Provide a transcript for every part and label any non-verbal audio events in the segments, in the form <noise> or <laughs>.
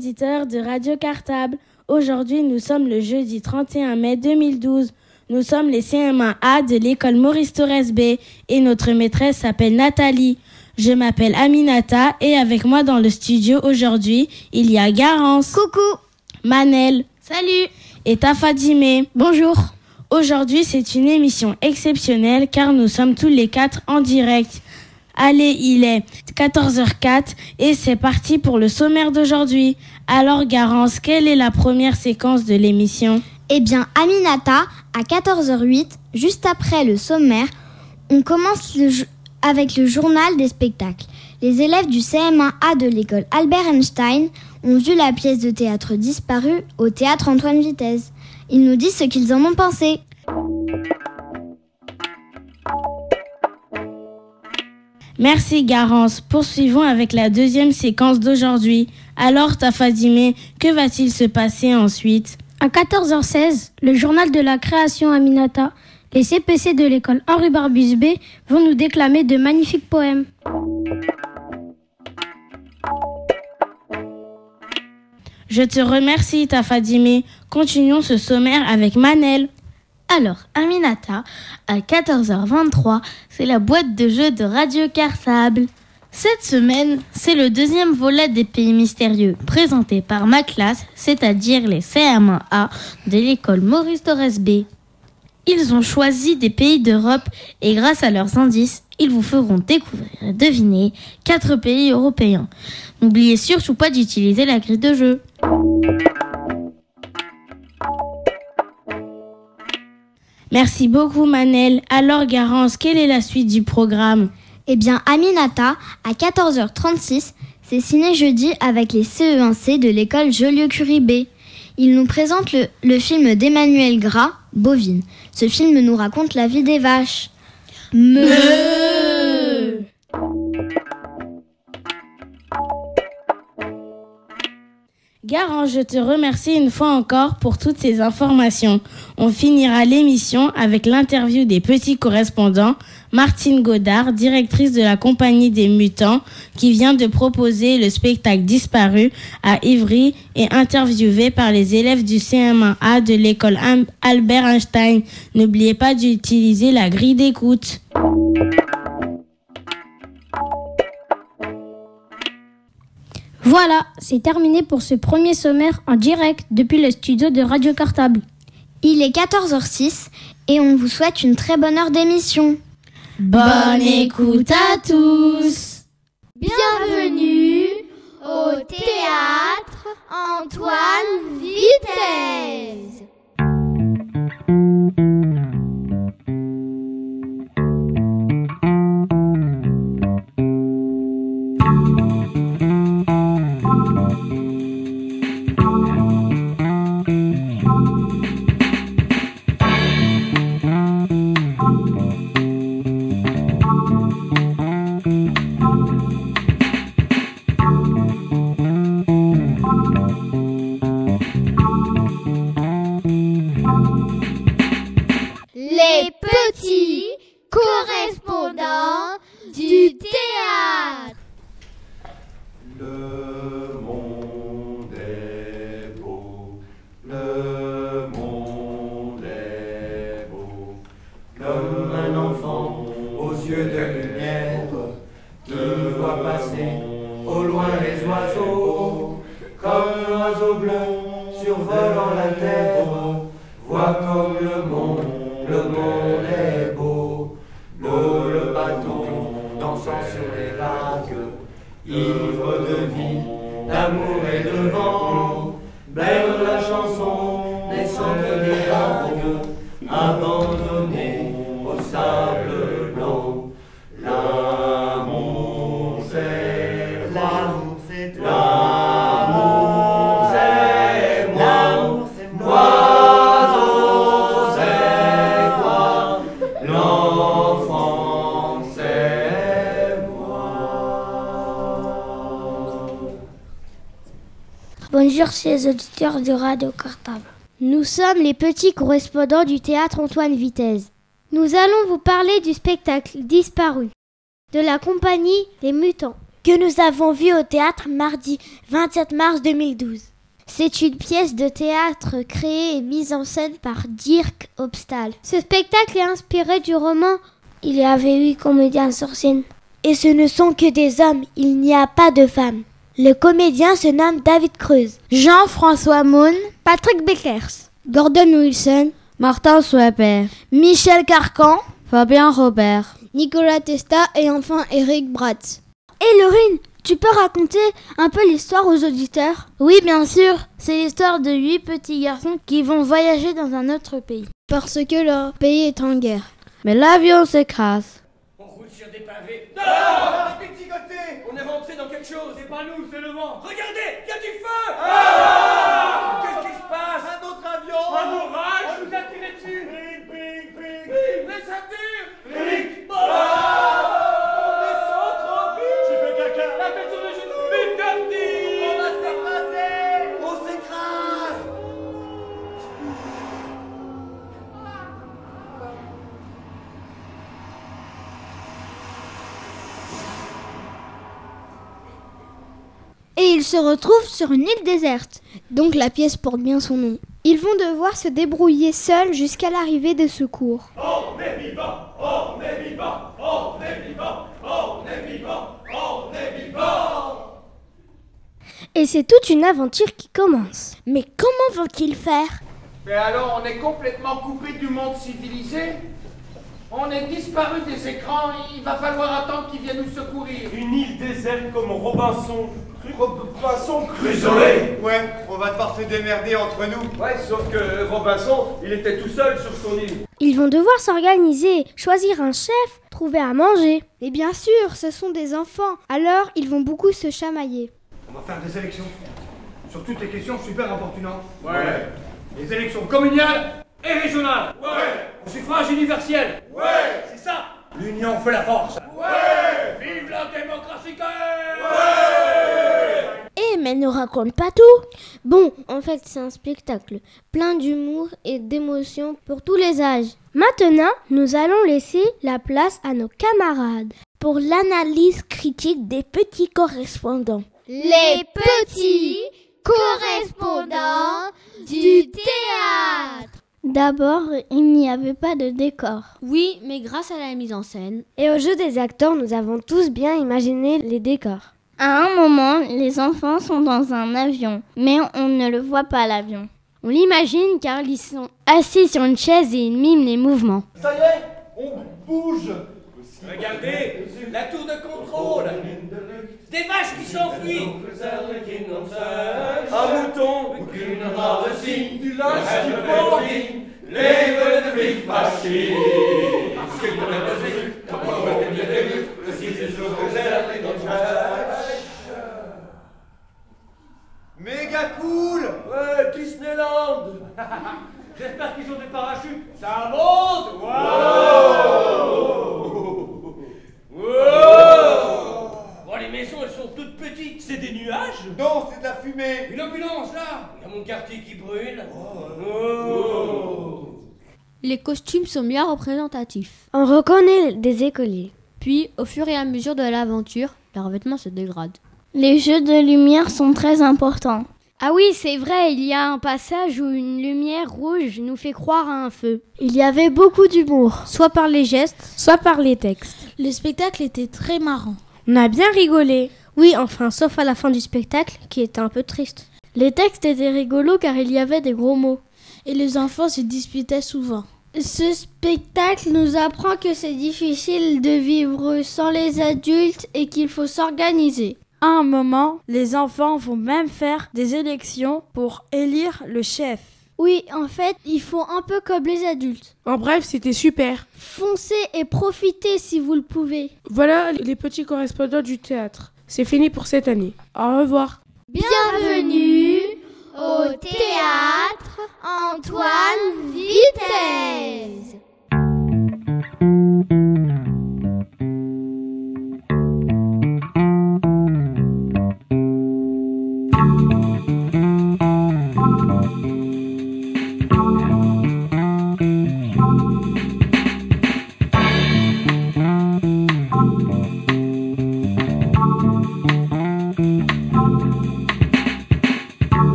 auditeurs de Radio Cartable. Aujourd'hui, nous sommes le jeudi 31 mai 2012. Nous sommes les CM1A de l'école Maurice Torres B et notre maîtresse s'appelle Nathalie. Je m'appelle Aminata et avec moi dans le studio aujourd'hui, il y a Garance, Coucou. Manel Salut. et Tafadimé. Bonjour. Aujourd'hui, c'est une émission exceptionnelle car nous sommes tous les quatre en direct. Allez, il est 14h04 et c'est parti pour le sommaire d'aujourd'hui. Alors, Garance, quelle est la première séquence de l'émission? Eh bien, Aminata, à 14h08, juste après le sommaire, on commence avec le journal des spectacles. Les élèves du CM1A de l'école Albert Einstein ont vu la pièce de théâtre disparue au théâtre Antoine Vitesse. Ils nous disent ce qu'ils en ont pensé. Merci, Garance. Poursuivons avec la deuxième séquence d'aujourd'hui. Alors, Tafadimé, que va-t-il se passer ensuite? À 14h16, le journal de la création Aminata, les CPC de l'école Henri Barbus B vont nous déclamer de magnifiques poèmes. Je te remercie, Tafadimé. Continuons ce sommaire avec Manel. Alors, Aminata, à 14h23, c'est la boîte de jeux de Radio Cartable. Cette semaine, c'est le deuxième volet des pays mystérieux, présenté par ma classe, c'est-à-dire les CM1A de l'école Maurice Torres B. Ils ont choisi des pays d'Europe et grâce à leurs indices, ils vous feront découvrir et deviner quatre pays européens. N'oubliez surtout pas d'utiliser la grille de jeu. Merci beaucoup, Manel. Alors, Garance, quelle est la suite du programme Eh bien, Aminata, à 14h36, c'est Ciné Jeudi avec les CE1C de l'école Joliot-Curie B. Ils nous présentent le, le film d'Emmanuel Gras, Bovine. Ce film nous raconte la vie des vaches. Garance, je te remercie une fois encore pour toutes ces informations. On finira l'émission avec l'interview des petits correspondants, Martine Godard, directrice de la Compagnie des Mutants, qui vient de proposer le spectacle Disparu à Ivry et interviewée par les élèves du CM1A de l'école Albert Einstein. N'oubliez pas d'utiliser la grille d'écoute. Voilà, c'est terminé pour ce premier sommaire en direct depuis le studio de Radio Cartable. Il est 14h06 et on vous souhaite une très bonne heure d'émission. Bonne écoute à tous! Bienvenue au théâtre Antoine Vitesse. Survolant la terre, voit comme le monde, le monde est beau, beau le bateau dansant sur les vagues. Ivre de vie, d'amour et de vent, belle la chanson naissante des vagues, abandonnée chers auditeurs de Radio Cartable. Nous sommes les petits correspondants du théâtre Antoine Vitesse. Nous allons vous parler du spectacle Disparu de la compagnie Les Mutants que nous avons vu au théâtre mardi 27 mars 2012. C'est une pièce de théâtre créée et mise en scène par Dirk Obstal. Ce spectacle est inspiré du roman Il y avait huit comédiens sur scène. Et ce ne sont que des hommes, il n'y a pas de femmes. Le comédien se nomme David Creuse, Jean-François Moon, Patrick Beckers, Gordon Wilson, Martin Swepper, Michel Carcan, Fabien Robert, Nicolas Testa et enfin Eric Bratz. Et Laurine, tu peux raconter un peu l'histoire aux auditeurs? Oui, bien sûr. C'est l'histoire de huit petits garçons qui vont voyager dans un autre pays. Parce que leur pays est en guerre. Mais l'avion s'écrase. On roule sur des pavés. Non Arrêtez de On est rentré dans quelque chose. C'est pas nous, c'est le vent. Regardez, il y a du feu ah Qu'est-ce qui se passe Un autre avion Un orage On nous a tiré dessus ils se retrouvent sur une île déserte. Donc la pièce porte bien son nom. Ils vont devoir se débrouiller seuls jusqu'à l'arrivée des secours. On est vivant On est vivant On est vivant On est vivant On est vivant Et c'est toute une aventure qui commence. Mais comment vont-ils faire? Mais alors, on est complètement coupé du monde civilisé? On est disparu des écrans, il va falloir attendre qu'ils viennent nous secourir. Une île déserte comme Robinson. Robinson Crusoe Ouais, on va devoir se démerder entre nous. Ouais, sauf que Robinson, il était tout seul sur son île. Ils vont devoir s'organiser, choisir un chef, trouver à manger. Et bien sûr, ce sont des enfants, alors ils vont beaucoup se chamailler. On va faire des élections. Sur toutes les questions super importantes. Ouais Les élections communales et régionales. Ouais Au suffrage universel. Ouais C'est ça L'union fait la force. Ouais Vive la démocratie Eh, mais ne raconte pas tout Bon, en fait, c'est un spectacle plein d'humour et d'émotion pour tous les âges. Maintenant, nous allons laisser la place à nos camarades pour l'analyse critique des petits correspondants. Les petits correspondants du théâtre. D'abord, il n'y avait pas de décor. Oui, mais grâce à la mise en scène. Et au jeu des acteurs, nous avons tous bien imaginé les décors. À un moment, les enfants sont dans un avion, mais on ne le voit pas l'avion. On l'imagine car ils sont assis sur une chaise et ils miment les mouvements. Ça y est, on bouge Regardez La tour de contrôle. Des vaches qui s'enfuient. Un mouton. Aucune rare signe. Du linge qui porte Les magnifiques machines Méga cool. Ouais, Disneyland. <laughs> J'espère qu'ils ont des parachutes. Ça monte. Wow Bon, les maisons, elles sont toutes petites. C'est des nuages Non, c'est de la fumée Une ambulance, là Il y a mon quartier qui brûle. Oh. Les costumes sont bien représentatifs. On reconnaît des écoliers. Puis, au fur et à mesure de l'aventure, leurs vêtements se dégradent. Les jeux de lumière sont très importants. Ah oui, c'est vrai, il y a un passage où une lumière rouge nous fait croire à un feu. Il y avait beaucoup d'humour. Soit par les gestes, soit par les textes. Le spectacle était très marrant. On a bien rigolé. Oui, enfin, sauf à la fin du spectacle, qui était un peu triste. Les textes étaient rigolos car il y avait des gros mots. Et les enfants se disputaient souvent. Ce spectacle nous apprend que c'est difficile de vivre sans les adultes et qu'il faut s'organiser. À un moment, les enfants vont même faire des élections pour élire le chef. Oui, en fait, ils font un peu comme les adultes. En bref, c'était super. Foncez et profitez si vous le pouvez. Voilà les petits correspondants du théâtre. C'est fini pour cette année. Au revoir. Bienvenue au théâtre Antoine Vitesse.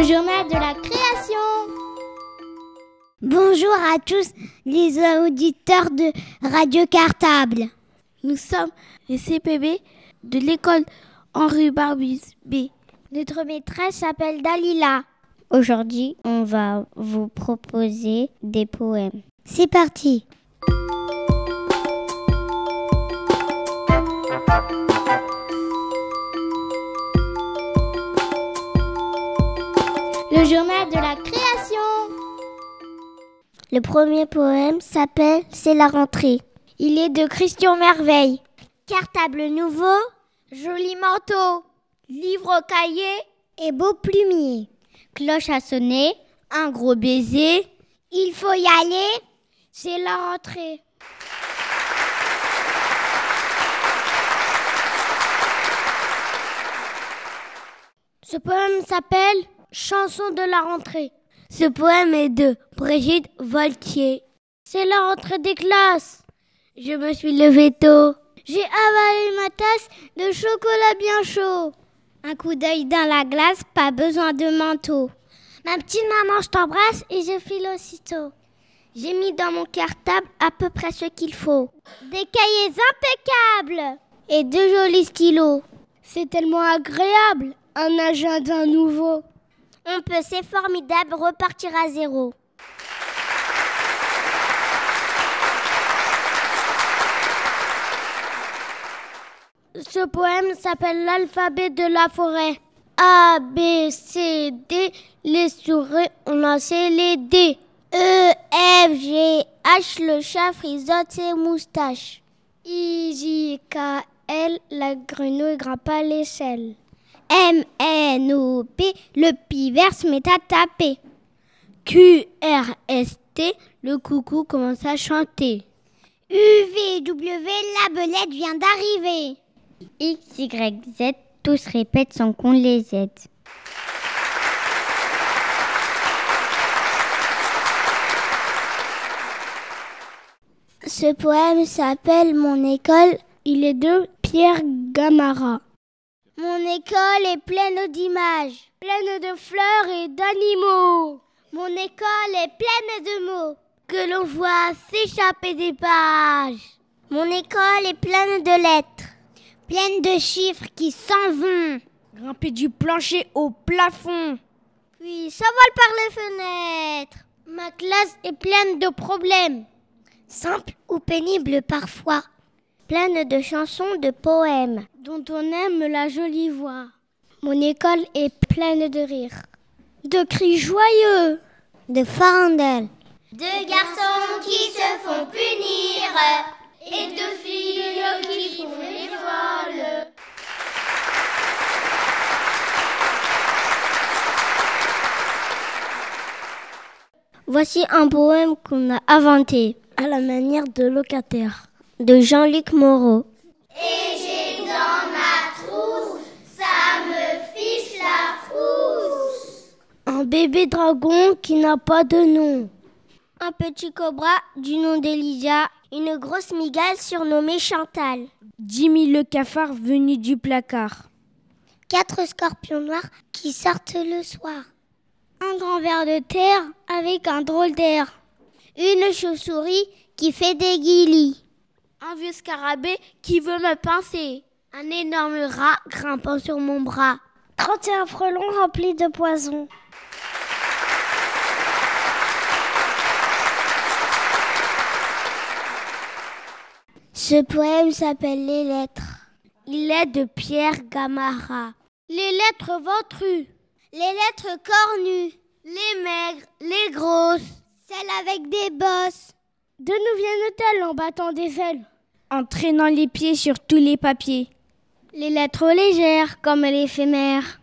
Le journal de la création. Bonjour à tous les auditeurs de Radio Cartable. Nous sommes les CPB de l'école Henri Barbus B. Notre maîtresse s'appelle Dalila. Aujourd'hui, on va vous proposer des poèmes. C'est parti. Journal de la création. Le premier poème s'appelle C'est la rentrée. Il est de Christian Merveille. Cartable nouveau, joli manteau, livre cahier et beau plumier. Cloche à sonner, un gros baiser. Il faut y aller, c'est la rentrée. Ce poème s'appelle Chanson de la rentrée. Ce poème est de Brigitte Voltier. C'est la rentrée des classes. Je me suis levée tôt. J'ai avalé ma tasse de chocolat bien chaud. Un coup d'œil dans la glace, pas besoin de manteau. Ma petite maman, je t'embrasse et je file aussitôt. J'ai mis dans mon cartable à peu près ce qu'il faut. Des cahiers impeccables et deux jolis stylos. C'est tellement agréable, un agenda nouveau. On peut, c'est formidable, repartir à zéro. Ce poème s'appelle l'alphabet de la forêt. A, B, C, D, les souris, ont lancé les D. E, F, G, H, le chat frisote ses moustaches. I, J, K, L, la grenouille grimpe à l'échelle. M, N, O, P, le pivert se met à taper. Q, R, S, T, le coucou commence à chanter. U, V, W, la belette vient d'arriver. X, Y, Z, tous répètent sans qu'on les aide. Ce poème s'appelle Mon école. Il est de Pierre Gamara. Mon école est pleine d'images, pleine de fleurs et d'animaux. Mon école est pleine de mots que l'on voit s'échapper des pages. Mon école est pleine de lettres, pleine de chiffres qui s'en vont, grimper du plancher au plafond, puis s'envolent par les fenêtres. Ma classe est pleine de problèmes, simples ou pénibles parfois, pleine de chansons, de poèmes, dont on aime la jolie voix. Mon école est pleine de rires, de cris joyeux, de farandelles, Deux garçons qui se font punir. Et deux filles qui font les folles. Voici un poème qu'on a inventé à la manière de locataire de Jean-Luc Moreau. Et j'ai dans ma trousse, ça me fiche la frousse. Un bébé dragon qui n'a pas de nom. Un petit cobra du nom d'Elisa. Une grosse migale surnommée Chantal. Jimmy le cafard venu du placard. Quatre scorpions noirs qui sortent le soir. Un grand ver de terre avec un drôle d'air. Une chauve-souris qui fait des guilis. Un vieux scarabée qui veut me pincer. Un énorme rat grimpant sur mon bras. 31 frelons remplis de poison. Ce poème s'appelle Les lettres. Il est de Pierre Gamara. Les lettres ventrues, les lettres cornues, les maigres, les grosses, celles avec des bosses. De nous viennent-elles en battant des ailes? En traînant les pieds sur tous les papiers. Les lettres légères comme l'éphémère,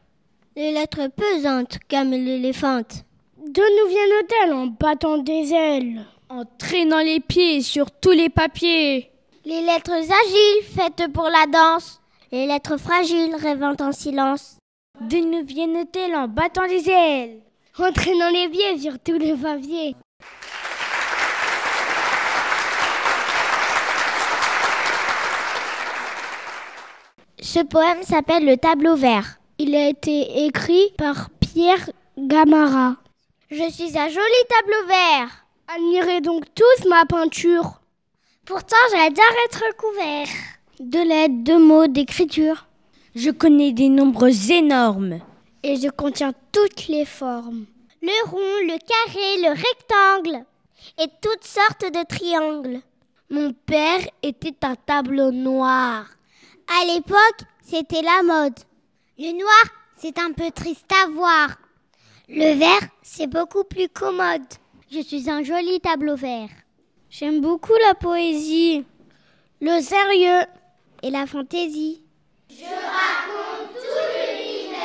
les lettres pesantes comme l'éléphante. De nous viennent-elles en battant des ailes? En traînant les pieds sur tous les papiers. Les lettres agiles faites pour la danse, les lettres fragiles rêvant en silence. De nouveaux en battant des ailes? Entraînant les pieds sur tout le papier. Ce poème s'appelle Le tableau vert. Il a été écrit par Pierre Gamara. Je suis un joli tableau vert. Admirez donc tous ma peinture. Pourtant, j'adore être couvert. De lettres, de mots, d'écriture. Je connais des nombres énormes. Et je contiens toutes les formes. Le rond, le carré, le rectangle. Et toutes sortes de triangles. Mon père était un tableau noir. À l'époque, c'était la mode. Le noir, c'est un peu triste à voir. Le vert, c'est beaucoup plus commode. Je suis un joli tableau vert. J'aime beaucoup la poésie, le sérieux et la fantaisie. Je raconte tout l'univers.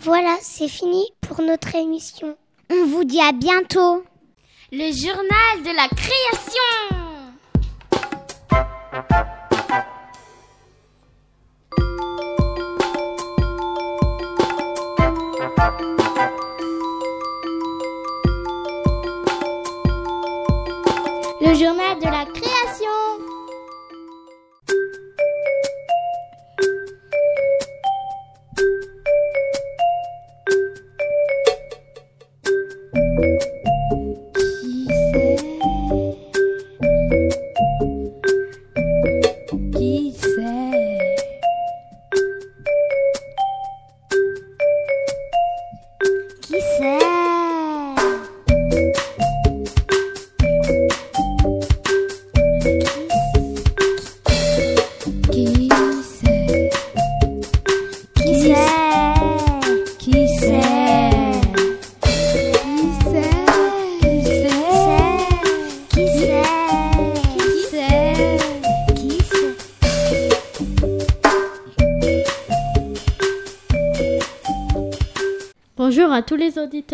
Voilà, c'est fini pour notre émission. On vous dit à bientôt. Le journal de la création. Le journal de la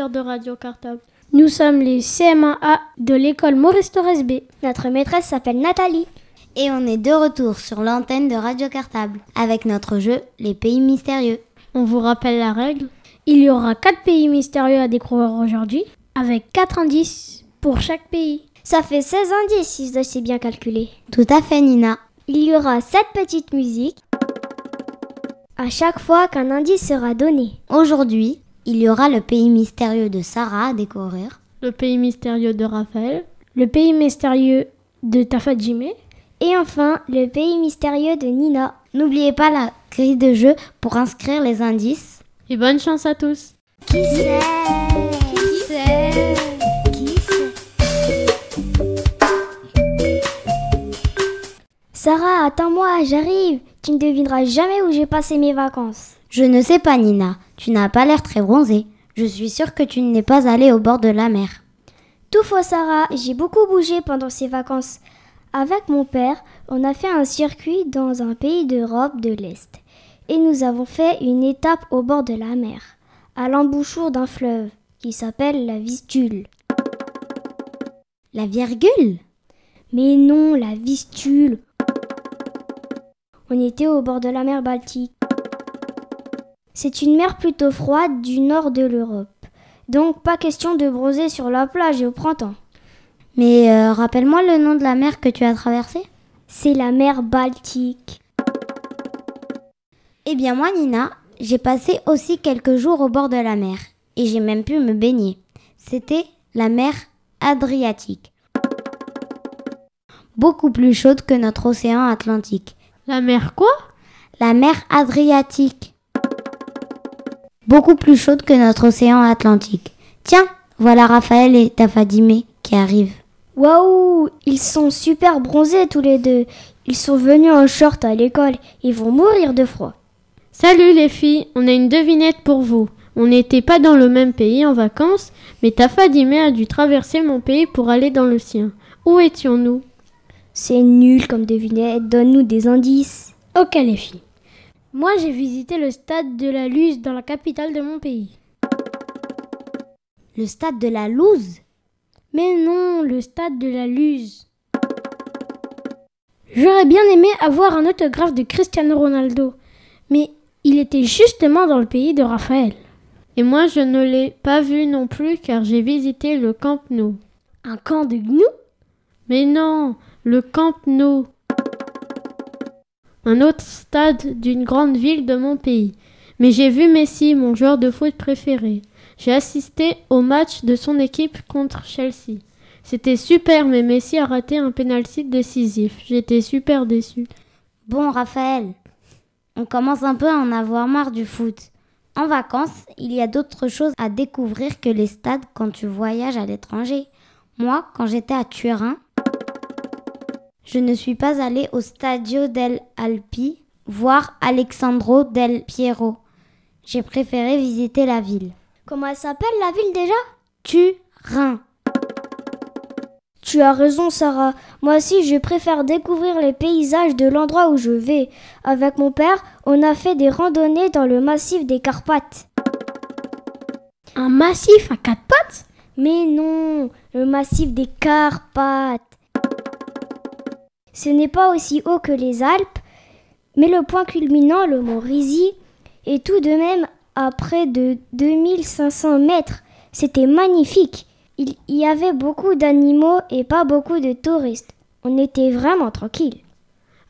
auditeurs de Radio Cartable. Nous sommes les CM1A de l'école Maurice Torres B. Notre maîtresse s'appelle Nathalie. Et on est de retour sur l'antenne de Radio Cartable avec notre jeu Les pays mystérieux. On vous rappelle la règle Il y aura 4 pays mystérieux à découvrir aujourd'hui avec 4 indices pour chaque pays. Ça fait 16 indices si je dois c'est bien calculé. Tout à fait Nina. Il y aura 7 petites musiques à chaque fois qu'un indice sera donné. Aujourd'hui, il y aura le pays mystérieux de Sarah à découvrir. Le pays mystérieux de Raphaël. Le pays mystérieux de Tafadjime. Et enfin, le pays mystérieux de Nina. N'oubliez pas la grille de jeu pour inscrire les indices. Et bonne chance à tous. Qui c'est? Qui c'est? Qui c'est? Sarah, attends-moi, j'arrive. Tu ne devineras jamais où j'ai passé mes vacances. Je ne sais pas, Nina. Tu n'as pas l'air très bronzée. Je suis sûre que tu n'es pas allée au bord de la mer. Tout Sarah. J'ai beaucoup bougé pendant ces vacances. Avec mon père, on a fait un circuit dans un pays d'Europe de l'Est. Et nous avons fait une étape au bord de la mer, à l'embouchure d'un fleuve qui s'appelle la Vistule. La virgule? Mais non, la Vistule. On était au bord de la mer Baltique. C'est une mer plutôt froide du nord de l'Europe. Donc pas question de bronzer sur la plage au printemps. Mais euh, rappelle-moi le nom de la mer que tu as traversée. C'est la mer Baltique. Eh bien moi Nina, j'ai passé aussi quelques jours au bord de la mer. Et j'ai même pu me baigner. C'était la mer Adriatique. Beaucoup plus chaude que notre océan Atlantique. La mer quoi? La mer Adriatique beaucoup plus chaude que notre océan Atlantique. Tiens, voilà Raphaël et Tafadime qui arrivent. Waouh, ils sont super bronzés tous les deux. Ils sont venus en short à l'école. Ils vont mourir de froid. Salut les filles, on a une devinette pour vous. On n'était pas dans le même pays en vacances, mais Tafadime a dû traverser mon pays pour aller dans le sien. Où étions-nous? C'est nul comme devinette, donne-nous des indices. Ok les filles. Moi, j'ai visité le stade de la Luz dans la capitale de mon pays. Le stade de la Luz? Mais non, le stade de la Luz. J'aurais bien aimé avoir un autographe de Cristiano Ronaldo, mais il était justement dans le pays de Raphaël. Et moi, je ne l'ai pas vu non plus car j'ai visité le Camp Nou. Un camp de gnous Mais non, le Camp Nou. Un autre stade d'une grande ville de mon pays. Mais j'ai vu Messi, mon joueur de foot préféré. J'ai assisté au match de son équipe contre Chelsea. C'était super, mais Messi a raté un penalty décisif. J'étais super déçu. Bon, Raphaël, on commence un peu à en avoir marre du foot. En vacances, il y a d'autres choses à découvrir que les stades quand tu voyages à l'étranger. Moi, quand j'étais à Turin, je ne suis pas allée au Stadio del Alpi voir Alexandro del Piero. J'ai préféré visiter la ville. Comment elle s'appelle la ville déjà? Turin. Tu as raison, Sarah. Moi aussi, je préfère découvrir les paysages de l'endroit où je vais. Avec mon père, on a fait des randonnées dans le massif des Carpates. Un massif à quatre pattes? Mais non, le massif des Carpates. Ce n'est pas aussi haut que les Alpes, mais le point culminant, le mont Risi, est tout de même à près de 2500 mètres. C'était magnifique. Il y avait beaucoup d'animaux et pas beaucoup de touristes. On était vraiment tranquille.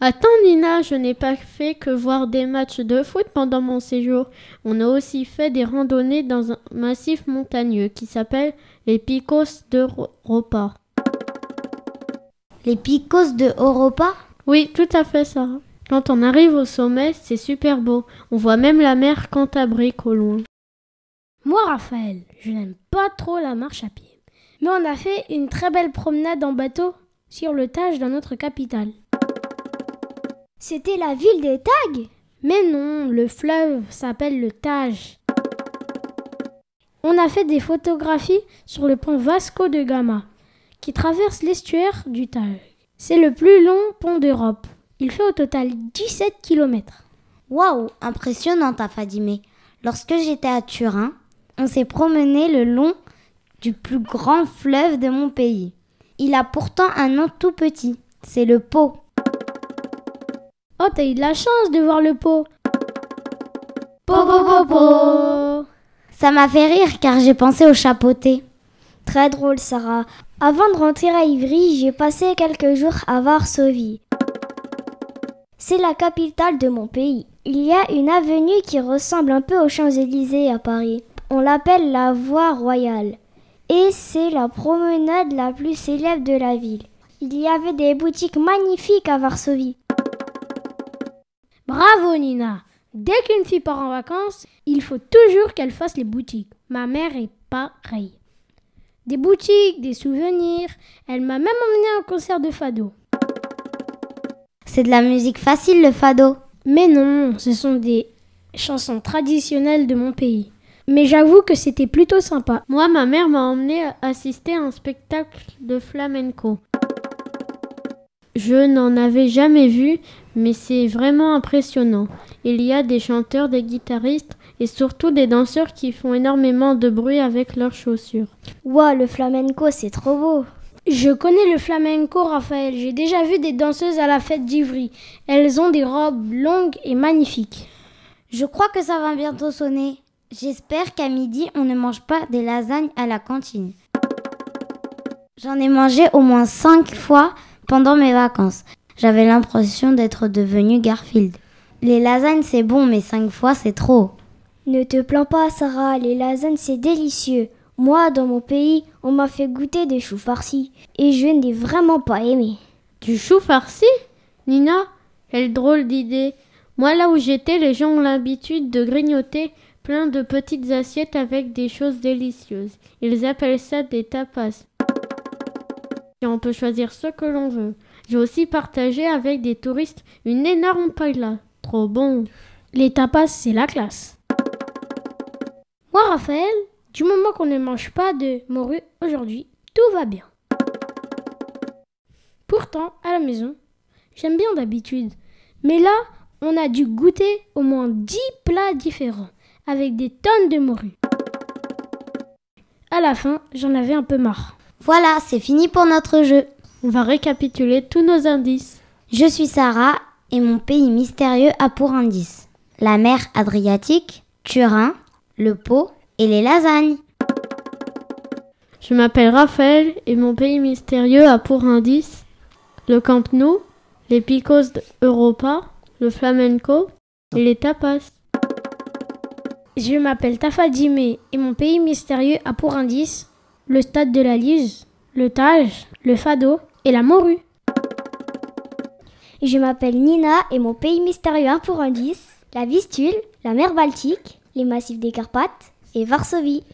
Attends Nina, je n'ai pas fait que voir des matchs de foot pendant mon séjour. On a aussi fait des randonnées dans un massif montagneux qui s'appelle les Picos de Europa. Les Picos de Europa? Oui, tout à fait ça. Quand on arrive au sommet, c'est super beau. On voit même la mer Cantabrique au loin. Moi, Raphaël, je n'aime pas trop la marche à pied. Mais on a fait une très belle promenade en bateau sur le Tage dans notre capitale. C'était la ville des Tags? Mais non, le fleuve s'appelle le Tage. On a fait des photographies sur le pont Vasco de Gama, qui traverse l'estuaire du Tage. C'est le plus long pont d'Europe. Il fait au total 17 km. Waouh, impressionnant ta Fadimé. Lorsque j'étais à Turin, on s'est promené le long du plus grand fleuve de mon pays. Il a pourtant un nom tout petit, c'est le Pau. Oh, t'as eu de la chance de voir le Pau. Po, po, po, po. Ça m'a fait rire car j'ai pensé au chapeauté. Très drôle, Sarah. Avant de rentrer à Ivry, j'ai passé quelques jours à Varsovie. C'est la capitale de mon pays. Il y a une avenue qui ressemble un peu aux Champs-Élysées à Paris. On l'appelle la Voie Royale. Et c'est la promenade la plus célèbre de la ville. Il y avait des boutiques magnifiques à Varsovie. Bravo Nina Dès qu'une fille part en vacances, il faut toujours qu'elle fasse les boutiques. Ma mère est pareille. Des boutiques, des souvenirs. Elle m'a même emmené à un concert de fado. C'est de la musique facile le fado. Mais non, ce sont des chansons traditionnelles de mon pays. Mais j'avoue que c'était plutôt sympa. Moi, ma mère m'a emmené assister à un spectacle de flamenco. Je n'en avais jamais vu, mais c'est vraiment impressionnant. Il y a des chanteurs, des guitaristes et surtout des danseurs qui font énormément de bruit avec leurs chaussures. Waouh, le flamenco, c'est trop beau. Je connais le flamenco, Raphaël. J'ai déjà vu des danseuses à la fête d'Ivry. Elles ont des robes longues et magnifiques. Je crois que ça va bientôt sonner. J'espère qu'à midi, on ne mange pas des lasagnes à la cantine. J'en ai mangé au moins cinq fois pendant mes vacances. J'avais l'impression d'être devenu Garfield. Les lasagnes, c'est bon, mais cinq fois, c'est trop. Ne te plains pas, Sarah. Les lasagnes, c'est délicieux. Moi, dans mon pays, on m'a fait goûter des choux farcis. Et je n'ai vraiment pas aimé. Du chou farci? Nina Quelle drôle d'idée. Moi, là où j'étais, les gens ont l'habitude de grignoter plein de petites assiettes avec des choses délicieuses. Ils appellent ça des tapas. Et on peut choisir ce que l'on veut. J'ai aussi partagé avec des touristes une énorme paella. Trop bon. Les tapas, c'est la classe. Moi, Raphaël, du moment qu'on ne mange pas de morue aujourd'hui, tout va bien. Pourtant, à la maison, j'aime bien d'habitude. Mais là, on a dû goûter au moins 10 plats différents, avec des tonnes de morue. À la fin, j'en avais un peu marre. Voilà, c'est fini pour notre jeu. On va récapituler tous nos indices. Je suis Sarah et mon pays mystérieux a pour indice la mer Adriatique, Turin, le pot et les lasagnes. Je m'appelle Raphaël et mon pays mystérieux a pour indice le Camp Nou, les Picos Europa, le flamenco et les tapas. Je m'appelle Tafadime et mon pays mystérieux a pour indice le stade de la Lise, le Tage, le Fado et la Morue. Je m'appelle Nina et mon pays mystérieux a pour indice la Vistule, la mer Baltique, les massifs des Carpates et Varsovie.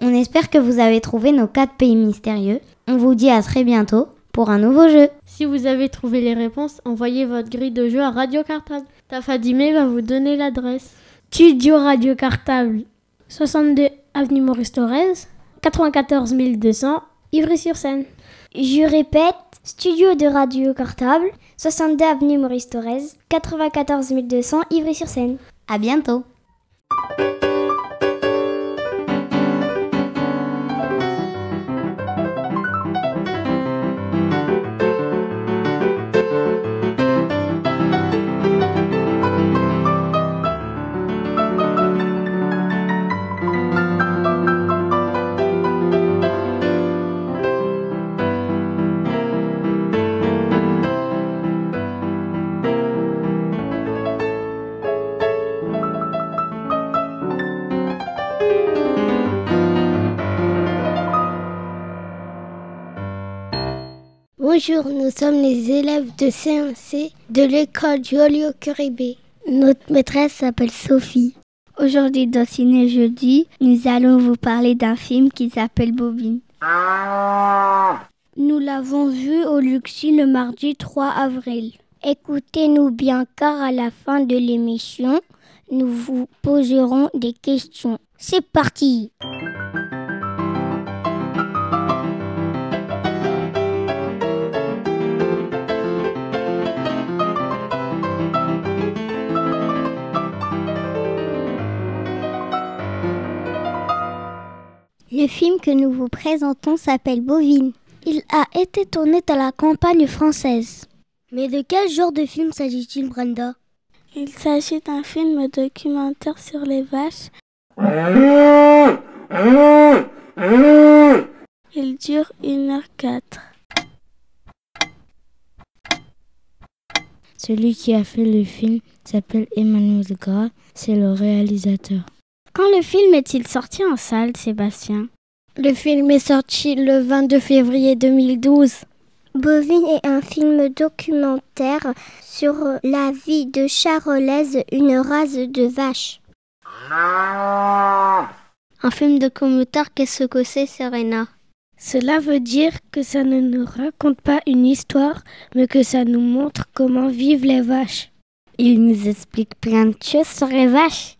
On espère que vous avez trouvé nos quatre pays mystérieux. On vous dit à très bientôt pour un nouveau jeu. Si vous avez trouvé les réponses, envoyez votre grille de jeu à Radio Cartable. Tafadime va vous donner l'adresse. Studio Radio Cartable, 62 avenue Maurice Thorez, 94 200 Ivry-sur-Seine. Je répète, studio de Radio Cartable, 62 avenue Maurice Thorez, 94 200 Ivry-sur-Seine. À bientôt. Bonjour, nous sommes les élèves de C1C de l'école Joliot-Curibé. Notre maîtresse s'appelle Sophie. Aujourd'hui dans Ciné Jeudi, nous allons vous parler d'un film qui s'appelle Bobine. Nous l'avons vu au Luxi le mardi 3 avril. Écoutez-nous bien car à la fin de l'émission, nous vous poserons des questions. C'est parti Le film que nous vous présentons s'appelle Bovine. Il a été tourné dans la campagne française. Mais de quel genre de film s'agit-il, Brenda? Il s'agit d'un film documentaire sur les vaches. Il dure 1h04. Celui qui a fait le film s'appelle Emmanuel Gras, c'est le réalisateur. Quand le film est-il sorti en salle, Sébastien? Le film est sorti le 22 février 2012. Bovine est un film documentaire sur la vie de Charolaise, une race de vaches. Un film documentaire, qu'est-ce que c'est, Serena? Cela veut dire que ça ne nous raconte pas une histoire, mais que ça nous montre comment vivent les vaches. Il nous explique plein de choses sur les vaches.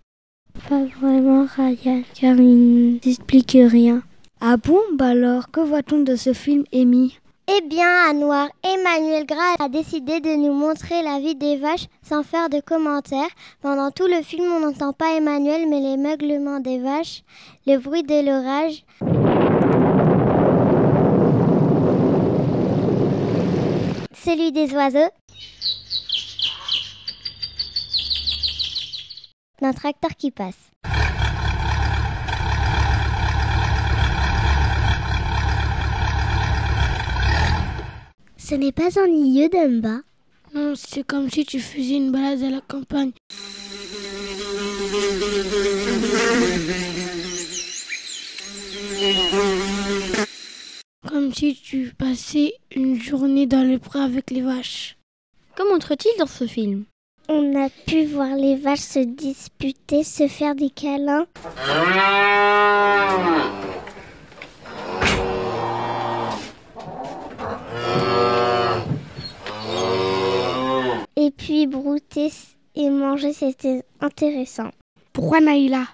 Pas vraiment, Ryan, car il n'explique rien. Ah bon Bah alors, que voit-on de ce film, Amy? Eh bien, à Noir, Emmanuel Gras a décidé de nous montrer la vie des vaches sans faire de commentaires. Pendant tout le film, on n'entend pas Emmanuel, mais les meuglements des vaches, le bruit de l'orage. Celui des oiseaux. D'un tracteur qui passe. Ce n'est pas ennuyeux, Dumba Non, c'est comme si tu faisais une balade à la campagne. Comme si tu passais une journée dans le pré avec les vaches. Que montre-t-il dans ce film? On a pu voir les vaches se disputer, se faire des câlins. Et puis brouter et manger, c'était intéressant. Pourquoi Naïla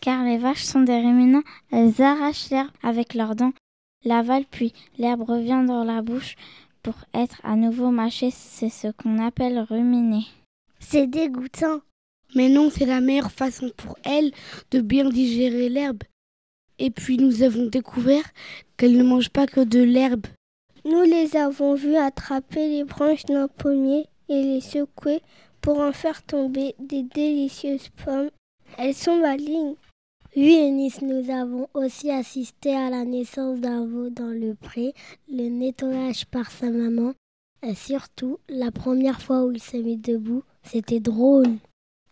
Car les vaches sont des ruminants, elles arrachent l'herbe avec leurs dents, l'avalent puis l'herbe revient dans la bouche pour être à nouveau mâchée. C'est ce qu'on appelle ruminer. C'est dégoûtant. Mais non, c'est la meilleure façon pour elles de bien digérer l'herbe. Et puis nous avons découvert qu'elles ne mangent pas que de l'herbe. Nous les avons vus attraper les branches d'un pommier et les secouer pour en faire tomber des délicieuses pommes. Elles sont malignes. Oui, Eunice, nous avons aussi assisté à la naissance d'un veau dans le pré, le nettoyage par sa maman, et surtout la première fois où il s'est mis debout. C'était drôle.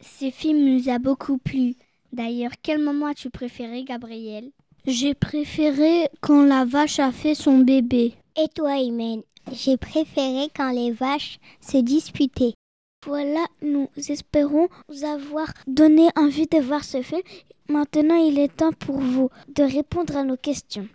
Ce film nous a beaucoup plu. D'ailleurs, quel moment as-tu préféré, Gabriel? J'ai préféré quand la vache a fait son bébé. Et toi, Imen? J'ai préféré quand les vaches se disputaient. Voilà, nous espérons vous avoir donné envie de voir ce film. Maintenant, il est temps pour vous de répondre à nos questions.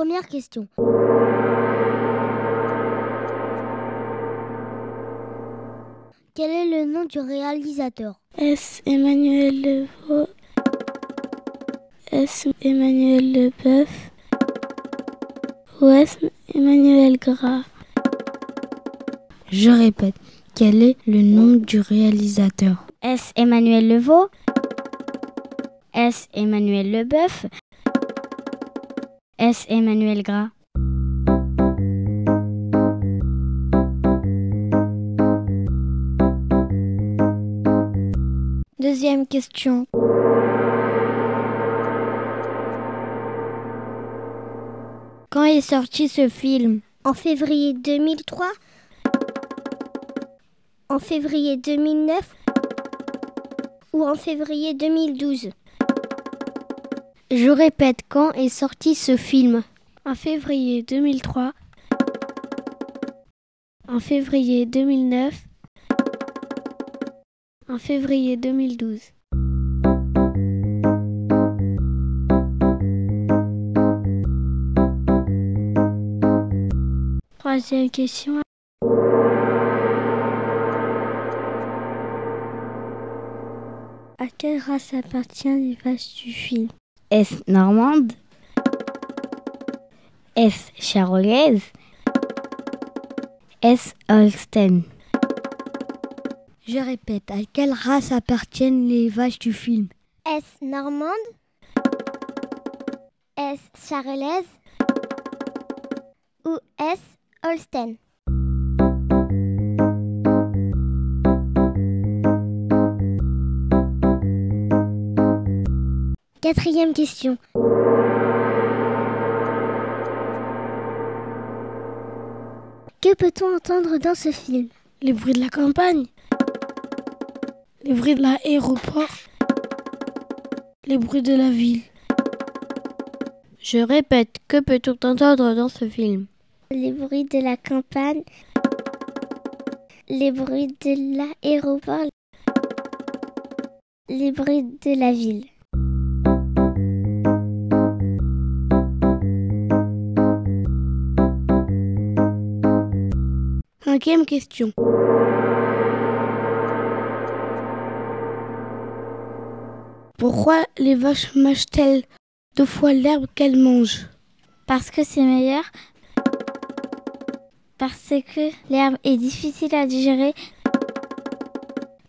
Première question. Quel est le nom du réalisateur? Est-ce Emmanuel Levaux. Est-ce Emmanuel Leboeuf. Ou est-ce Emmanuel Gras. Je répète, quel est le nom du réalisateur? Est-ce Emmanuel Levaux. Est-ce Emmanuel Leboeuf Est-ce Emmanuel Gras. Deuxième question. Quand est sorti ce film? En février 2003 En février 2009 Ou en février 2012 Je répète, quand est sorti ce film? En février 2003. En février 2009. En février 2012. Troisième question. À quelle race appartient les vaches du film? Est-ce normande Est-ce charolaise Est-ce holstein Je répète, à quelle race appartiennent les vaches du film? Est-ce normande Est-ce charolaise Ou est-ce holstein Quatrième question. Que peut-on entendre dans ce film? Les bruits de la campagne, les bruits de l'aéroport, les bruits de la ville. Je répète, que peut-on entendre dans ce film? Les bruits de la campagne, les bruits de l'aéroport, les bruits de la ville. Cinquième question. Pourquoi les vaches mâchent-elles deux fois l'herbe qu'elles mangent? Parce que c'est meilleur. Parce que l'herbe est difficile à digérer.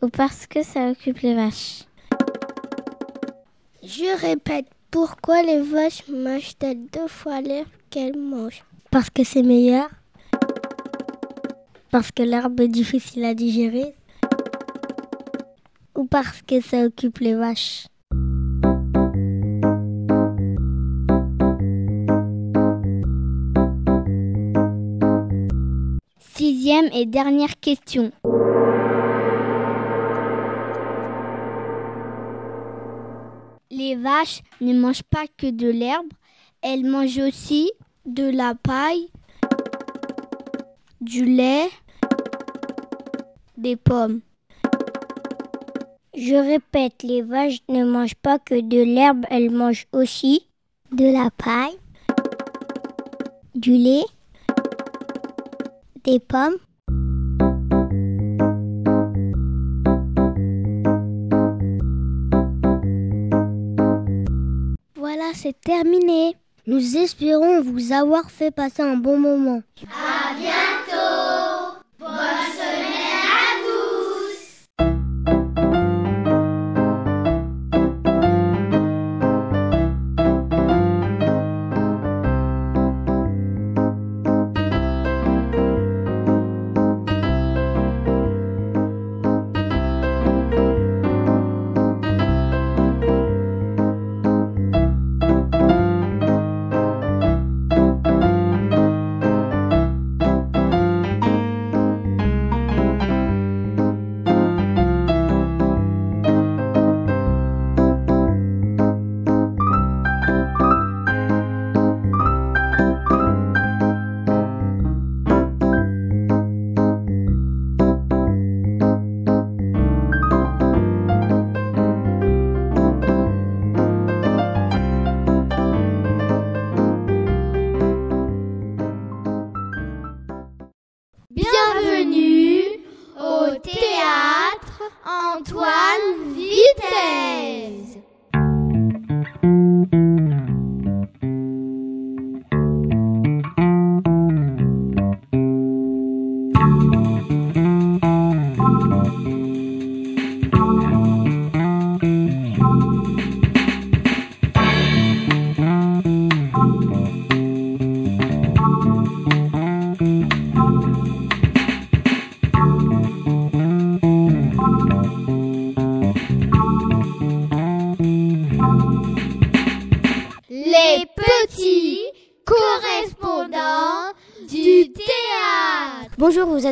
Ou parce que ça occupe les vaches. Je répète, pourquoi les vaches mangent-elles deux fois l'herbe qu'elles mangent? Parce que c'est meilleur. Parce que l'herbe est difficile à digérer. Ou parce que ça occupe les vaches. Sixième et dernière question. Les vaches ne mangent pas que de l'herbe, elles mangent aussi de la paille, du lait, des pommes. Je répète, les vaches ne mangent pas que de l'herbe, elles mangent aussi de la paille, du lait, des pommes. Voilà, c'est terminé. Nous espérons vous avoir fait passer un bon moment.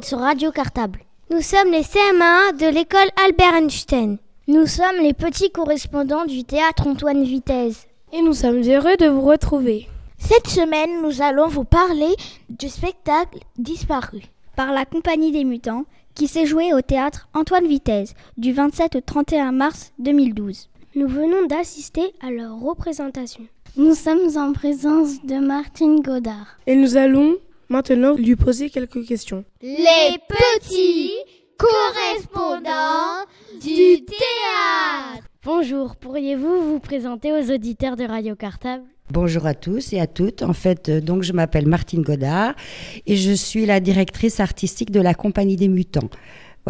Sur Radio Cartable. Nous sommes les CM1 de l'école Albert Einstein. Nous sommes les petits correspondants du théâtre Antoine Vitesse. Et nous sommes heureux de vous retrouver. Cette semaine, nous allons vous parler du spectacle Disparu par la Compagnie des Mutants qui s'est joué au théâtre Antoine Vitesse du 27 au 31 mars 2012. Nous venons d'assister à leur représentation. Nous sommes en présence de Martine Godard. Et nous allons maintenant lui poser quelques questions. Les petits correspondants du théâtre. Bonjour, pourriez-vous vous présenter aux auditeurs de Radio Cartable? Bonjour à tous et à toutes. En fait, euh, donc je m'appelle Martine Godard et je suis la directrice artistique de la Compagnie des Mutants.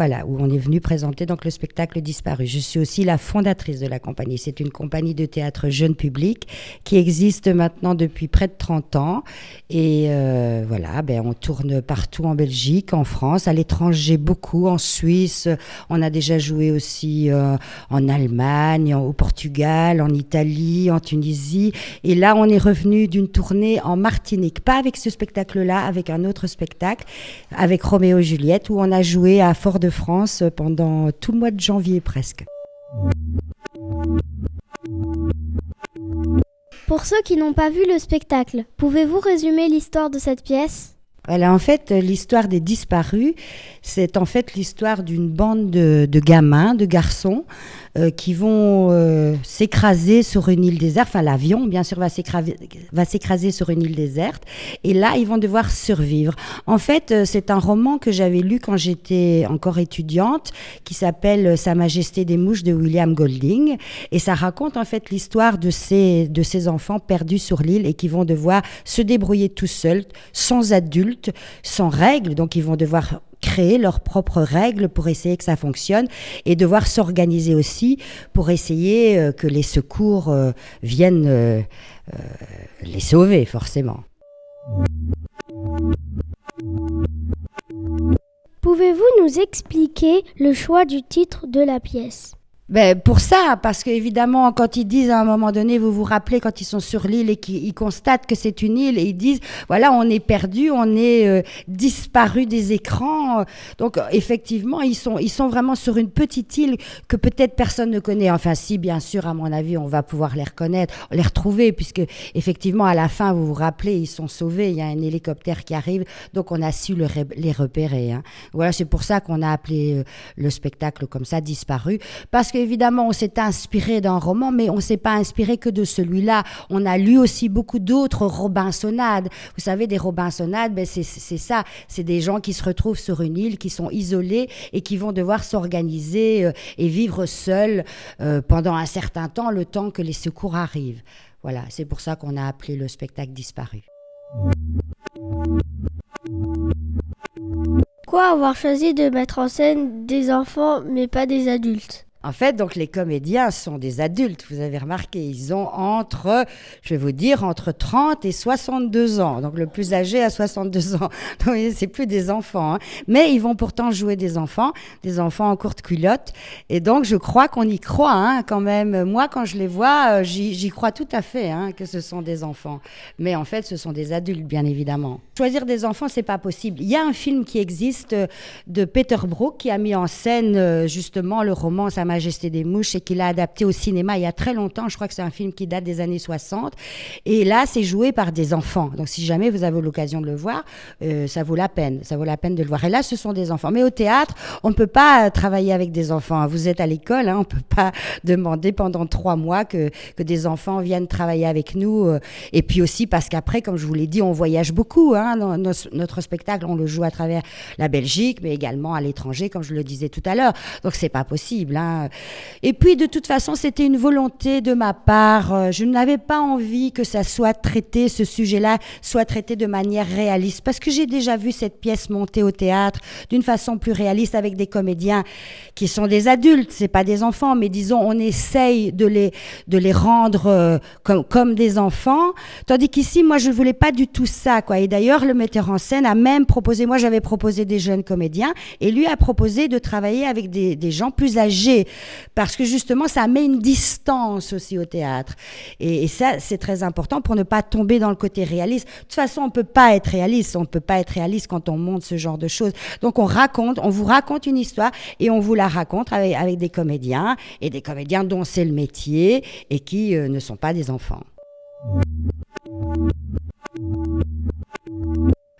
Voilà, où on est venu présenter donc le spectacle Disparu. Je suis aussi la fondatrice de la compagnie. C'est une compagnie de théâtre jeune public qui existe maintenant depuis près de 30 ans. Et euh, voilà, ben, on tourne partout en Belgique, en France, à l'étranger beaucoup, en Suisse. On a déjà joué aussi euh, en Allemagne, au Portugal, en Italie, en Tunisie. Et là, on est revenu d'une tournée en Martinique. Pas avec ce spectacle-là, avec un autre spectacle, avec Roméo et Juliette, où on a joué à Fort-de-France pendant tout le mois de janvier presque. Pour ceux qui n'ont pas vu le spectacle, pouvez-vous résumer l'histoire de cette pièce? Voilà, en fait, l'histoire des disparus, c'est en fait l'histoire d'une bande de, gamins, de garçons, euh, qui vont euh, s'écraser sur une île déserte. Enfin, l'avion, bien sûr, va s'écraser, sur une île déserte. Et là, ils vont devoir survivre. En fait, euh, c'est un roman que j'avais lu quand j'étais encore étudiante, qui s'appelle Sa Majesté des mouches de William Golding. Et ça raconte en fait l'histoire de ces, de ces enfants perdus sur l'île et qui vont devoir se débrouiller tout seuls, sans adultes, sans règles. Donc, ils vont devoir créer leurs propres règles pour essayer que ça fonctionne et devoir s'organiser aussi pour essayer euh, que les secours euh, viennent euh, les sauver, forcément. Pouvez-vous nous expliquer le choix du titre de la pièce? Ben, pour ça, parce qu'évidemment, quand ils disent à un moment donné, vous vous rappelez quand ils sont sur l'île et qu'ils ils constatent que c'est une île et ils disent, voilà, on est perdu, on est euh, disparu des écrans. Donc, effectivement, ils sont, ils sont vraiment sur une petite île que peut-être personne ne connaît. Enfin, si, bien sûr, à mon avis, on va pouvoir les reconnaître, les retrouver, puisque effectivement, à la fin, vous vous rappelez, ils sont sauvés. Il y a un hélicoptère qui arrive, donc on a su les repérer. hein. Voilà, c'est pour ça qu'on a appelé euh, le spectacle comme ça, disparu, parce qu'évidemment, on s'est inspiré d'un roman, mais on s'est pas inspiré que de celui-là. On a lu aussi beaucoup d'autres Robinsonades. Vous savez, des Robinsonades, ben c'est c'est ça, c'est des gens qui se retrouvent sur une île, qui sont isolés et qui vont devoir s'organiser euh, et vivre seuls euh, pendant un certain temps, le temps que les secours arrivent. Voilà, c'est pour ça qu'on a appelé le spectacle disparu. Pourquoi avoir choisi de mettre en scène des enfants mais pas des adultes? En fait, donc les comédiens sont des adultes, vous avez remarqué, ils ont entre, je vais vous dire, entre 30 et 62 ans. Donc le plus âgé a 62 ans. <laughs> Donc c'est plus des enfants, hein. mais ils vont pourtant jouer des enfants, des enfants en courte culotte. Et donc je crois qu'on y croit hein, quand même. Moi, quand je les vois, euh, j'y crois tout à fait hein, que ce sont des enfants. Mais en fait, ce sont des adultes, bien évidemment. Choisir des enfants, c'est pas possible. Il y a un film qui existe euh, de Peter Brook qui a mis en scène euh, justement le roman Majesté des Mouches et qu'il a adapté au cinéma il y a très longtemps. Je crois que c'est un film qui date des années 60. Et là, c'est joué par des enfants. Donc, si jamais vous avez l'occasion de le voir, euh, ça vaut la peine. Ça vaut la peine de le voir. Et là, ce sont des enfants. Mais au théâtre, on ne peut pas travailler avec des enfants. Vous êtes à l'école, hein, on ne peut pas <laughs> demander pendant trois mois que, que des enfants viennent travailler avec nous. Euh. Et puis aussi parce qu'après, comme je vous l'ai dit, on voyage beaucoup. Hein. Notre spectacle, on le joue à travers la Belgique, mais également à l'étranger, comme je le disais tout à l'heure. Donc, c'est pas possible. Hein. Et puis, de toute façon, c'était une volonté de ma part. Euh, je n'avais pas envie que ça soit traité, ce sujet-là, soit traité de manière réaliste. Parce que j'ai déjà vu cette pièce monter au théâtre d'une façon plus réaliste avec des comédiens qui sont des adultes, c'est pas des enfants, mais disons, on essaye de les, de les rendre euh, comme, comme des enfants. Tandis qu'ici, moi, je voulais pas du tout ça, quoi. Et d'ailleurs, le metteur en scène a même proposé, moi, j'avais proposé des jeunes comédiens, et lui a proposé de travailler avec des, des gens plus âgés parce que justement, ça met une distance aussi au théâtre. Et, ça, c'est très important pour ne pas tomber dans le côté réaliste. De toute façon, on peut pas être réaliste. On peut pas être réaliste quand on monte ce genre de choses. Donc, on raconte, on vous raconte une histoire et on vous la raconte avec, des comédiens et des comédiens dont c'est le métier et qui euh, ne sont pas des enfants.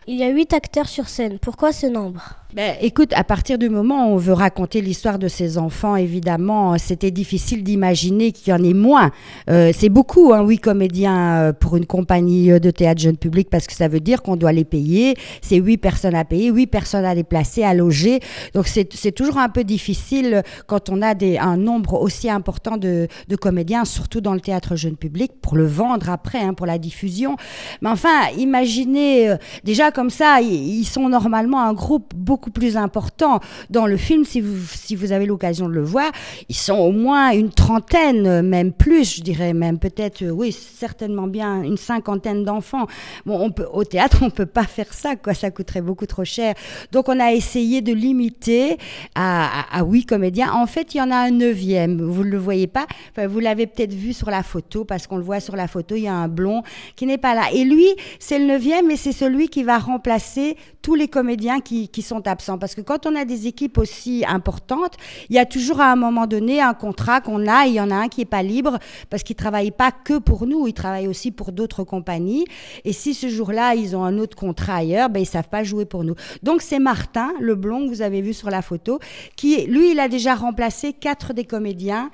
Il y a huit acteurs sur scène. Pourquoi ce nombre? Ben, écoute, à partir du moment où on veut raconter l'histoire de ces enfants, évidemment, c'était difficile d'imaginer qu'il y en ait moins. Euh, c'est beaucoup, hein, oui, comédiens euh, pour une compagnie euh, de théâtre jeune public, parce que ça veut dire qu'on doit les payer. C'est huit personnes à payer, huit personnes à déplacer, à loger. Donc c'est toujours un peu difficile quand on a des, un nombre aussi important de, de comédiens, surtout dans le théâtre jeune public, pour le vendre après, hein, pour la diffusion. Mais enfin, imaginez, déjà comme ça, ils sont normalement un groupe beaucoup plus important. Dans le film, si vous, si vous avez l'occasion de le voir, ils sont au moins une trentaine, même plus, je dirais même peut-être, euh, oui, certainement bien une cinquantaine d'enfants. Bon, on peut, au théâtre, on peut pas faire ça, quoi, ça coûterait beaucoup trop cher. Donc, on a essayé de limiter à, à, huit comédiens. En fait, il y en a un neuvième, vous ne le voyez pas, vous l'avez peut-être vu sur la photo, parce qu'on le voit sur la photo, il y a un blond qui n'est pas là. Et lui, c'est le neuvième, mais c'est celui qui va remplacer tous les comédiens qui, qui sont absent. Parce que quand on a des équipes aussi importantes, il y a toujours à un moment donné un contrat qu'on a il y en a un qui est pas libre parce qu'il travaille pas que pour nous, il travaille aussi pour d'autres compagnies. Et si ce jour-là, ils ont un autre contrat ailleurs, ben, ils savent pas jouer pour nous. Donc, c'est Martin, le blond que vous avez vu sur la photo, qui, lui, il a déjà remplacé quatre des comédiens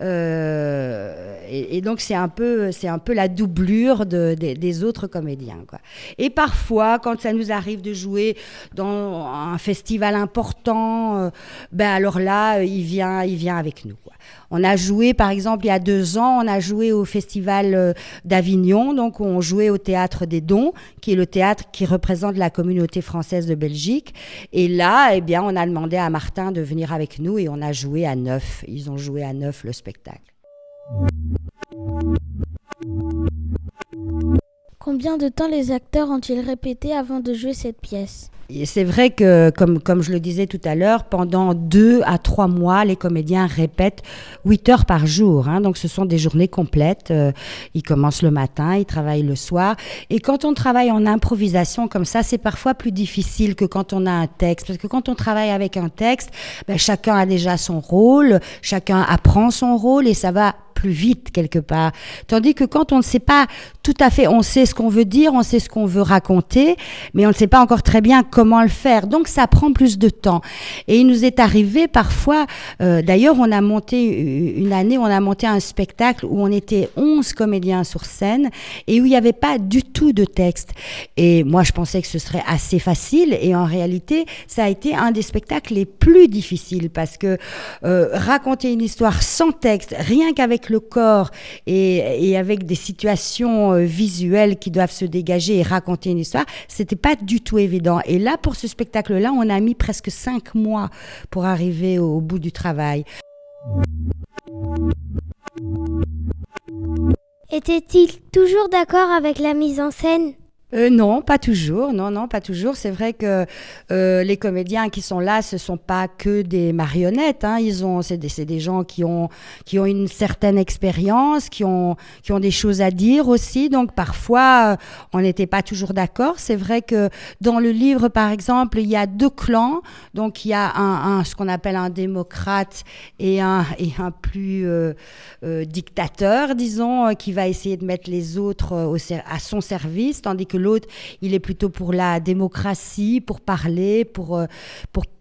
euh, et, donc c'est un peu, c'est un peu la doublure de, des autres comédiens. Quoi. Et parfois, quand ça nous arrive de jouer dans un festival important, euh, ben alors là, il vient, il vient avec nous. Quoi. On a joué, par exemple, il y a deux ans, on a joué au festival euh, d'Avignon, donc on jouait au théâtre des Dons, qui est le théâtre qui représente la communauté française de Belgique. Et là, eh bien, on a demandé à Martin de venir avec nous et on a joué à neuf. Ils ont joué à neuf le spectacle. Combien de temps les acteurs ont-ils répété avant de jouer cette pièce? C'est vrai que, comme, comme je le disais tout à l'heure, pendant deux à trois mois, les comédiens répètent huit heures par jour. Hein, donc, ce sont des journées complètes. Euh, ils commencent le matin, ils travaillent le soir. Et quand on travaille en improvisation comme ça, c'est parfois plus difficile que quand on a un texte. Parce que quand on travaille avec un texte, ben, chacun a déjà son rôle, chacun apprend son rôle et ça va plus vite quelque part. Tandis que quand on ne sait pas tout à fait, on sait ce qu'on veut dire, on sait ce qu'on veut raconter, mais on ne sait pas encore très bien comment le faire. Donc ça prend plus de temps. Et il nous est arrivé parfois, euh, d'ailleurs on a monté une année, on a monté un spectacle où on était 11 comédiens sur scène et où il n'y avait pas du tout de texte. Et moi je pensais que ce serait assez facile et en réalité ça a été un des spectacles les plus difficiles parce que euh, raconter une histoire sans texte, rien qu'avec le corps et, avec des situations euh, visuelles qui doivent se dégager et raconter une histoire, c'était pas du tout évident. Et là, pour ce spectacle-là, on a mis presque cinq mois pour arriver au bout du travail. Était-il toujours d'accord avec la mise en scène? Euh, non, pas toujours. Non, non, pas toujours. C'est vrai que euh, les comédiens qui sont là, ce sont pas que des marionnettes. Hein. Ils ont, c'est des, gens qui ont, qui ont une certaine expérience, qui ont, qui ont des choses à dire aussi. Donc parfois, euh, on n'était pas toujours d'accord. C'est vrai que dans le livre, par exemple, il y a deux clans. Donc il y a un, un ce qu'on appelle un démocrate et un, et un plus euh, euh, dictateur, disons, qui va essayer de mettre les autres au, à son service, tandis que l'autre, il est plutôt pour la démocratie, pour parler, pour, euh,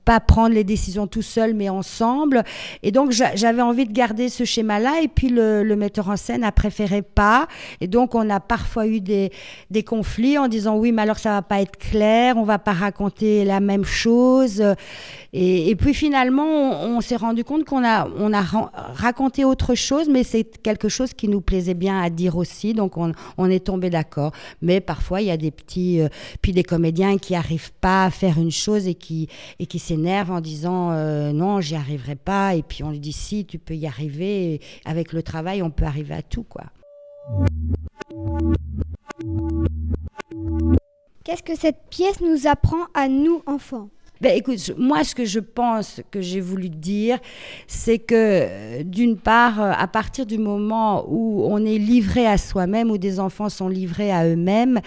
pas prendre les décisions tout seul, mais ensemble. Et donc, j'avais envie de garder ce schéma-là. Et puis, le, metteur en scène a préféré pas. Et donc, on a parfois eu des, des conflits en disant oui, mais alors ça va pas être clair, on va pas raconter la même chose. Et, puis, finalement, on, s'est rendu compte qu'on a, on a raconté autre chose, mais c'est quelque chose qui nous plaisait bien à dire aussi. Donc, on, est tombé d'accord. Mais parfois, il y a des petits, euh, puis des comédiens qui arrivent pas à faire une chose et qui, et qui s'énerve en disant euh, non, j'y arriverai pas. Et puis on lui dit si, tu peux y arriver. Et avec le travail, on peut arriver à tout, quoi. Qu'est-ce que cette pièce nous apprend à nous, enfants? Ben, écoute, moi, ce que je pense que j'ai voulu dire, c'est que, d'une part, à partir du moment où on est livré à soi-même, où des enfants sont livrés à eux-mêmes,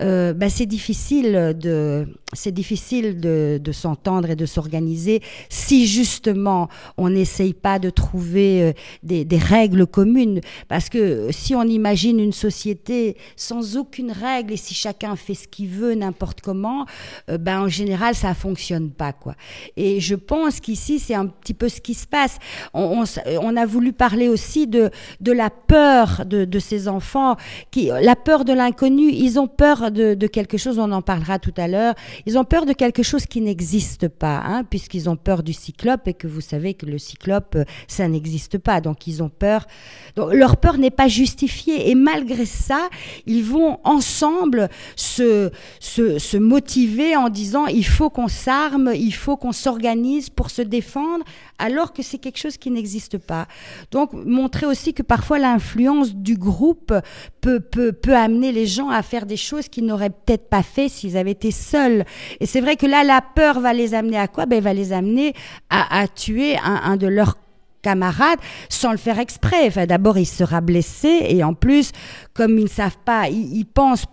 euh, ben, c'est difficile de, c'est difficile de, de s'entendre et de s'organiser si justement on n'essaye pas de trouver euh, des, des, règles communes. Parce que si on imagine une société sans aucune règle et si chacun fait ce qu'il veut n'importe comment, euh, ben en général ça fonctionne pas quoi. Et je pense qu'ici c'est un petit peu ce qui se passe. On, on, on, a voulu parler aussi de de la peur de, de ces enfants, qui la peur de l'inconnu. Ils ont peur de, de quelque chose. On en parlera tout à l'heure ils ont peur de quelque chose qui n'existe pas, hein, puisqu'ils ont peur du cyclope et que vous savez que le cyclope, euh, ça n'existe pas. Donc ils ont peur. Donc leur peur n'est pas justifiée. Et malgré ça, ils vont ensemble se, se, se motiver en disant il faut qu'on s'arme, il faut qu'on s'organise pour se défendre, alors que c'est quelque chose qui n'existe pas. Donc montrer aussi que parfois l'influence du groupe peut, peut, peut amener les gens à faire des choses qu'ils n'auraient peut-être pas fait s'ils avaient été seuls. Et c'est vrai que là, la peur va les amener à quoi? Ben, Elle va les amener à, tuer un, un de leurs camarades sans le faire exprès. Enfin, d'abord, il sera blessé et en plus, comme ils ne savent pas, ils, ils pensent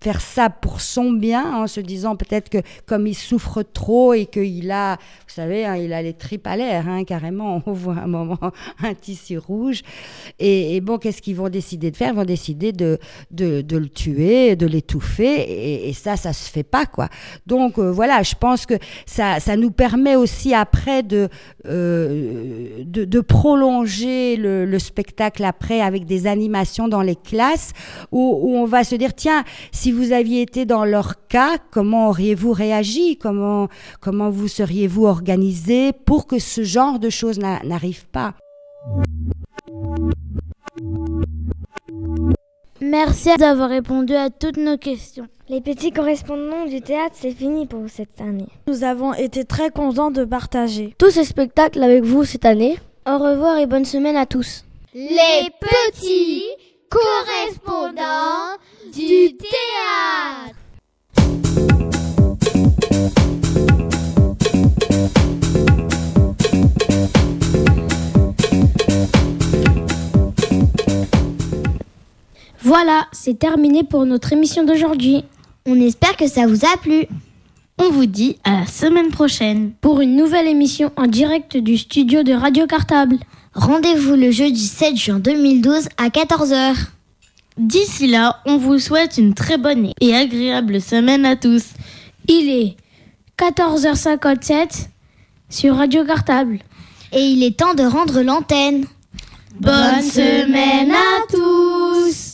faire ça pour son bien, en se disant peut-être que comme il souffre trop et qu'il a, vous savez, hein, il a les tripes à l'air, hein, carrément, <laughs> on voit un moment un tissu rouge. Et, bon, qu'est-ce qu'ils vont décider de faire? Ils vont décider de, de, de le tuer, de l'étouffer, et, ça, ça se fait pas, quoi. Donc euh, voilà, je pense que ça, ça nous permet aussi après de, euh, de, de, prolonger le, le, spectacle après avec des animations dans les classes où, où on va se dire, tiens, vous aviez été dans leur cas, comment auriez-vous réagi? Comment, comment vous seriez-vous organisé pour que ce genre de choses n'arrive pas? Merci d'avoir répondu à toutes nos questions. Les petits correspondants du théâtre, c'est fini pour cette année. Nous avons été très contents de partager tous ces spectacles avec vous cette année. Au revoir et bonne semaine à tous. Les petits correspondants du théâtre. Voilà, c'est terminé pour notre émission d'aujourd'hui. On espère que ça vous a plu. On vous dit à la semaine prochaine pour une nouvelle émission en direct du studio de Radio Cartable. Rendez-vous le jeudi 7 juin 2012 à 14h. D'ici là, on vous souhaite une très bonne et agréable semaine à tous. Il est 14h57 sur Radio Cartable. Et il est temps de rendre l'antenne. Bonne semaine à tous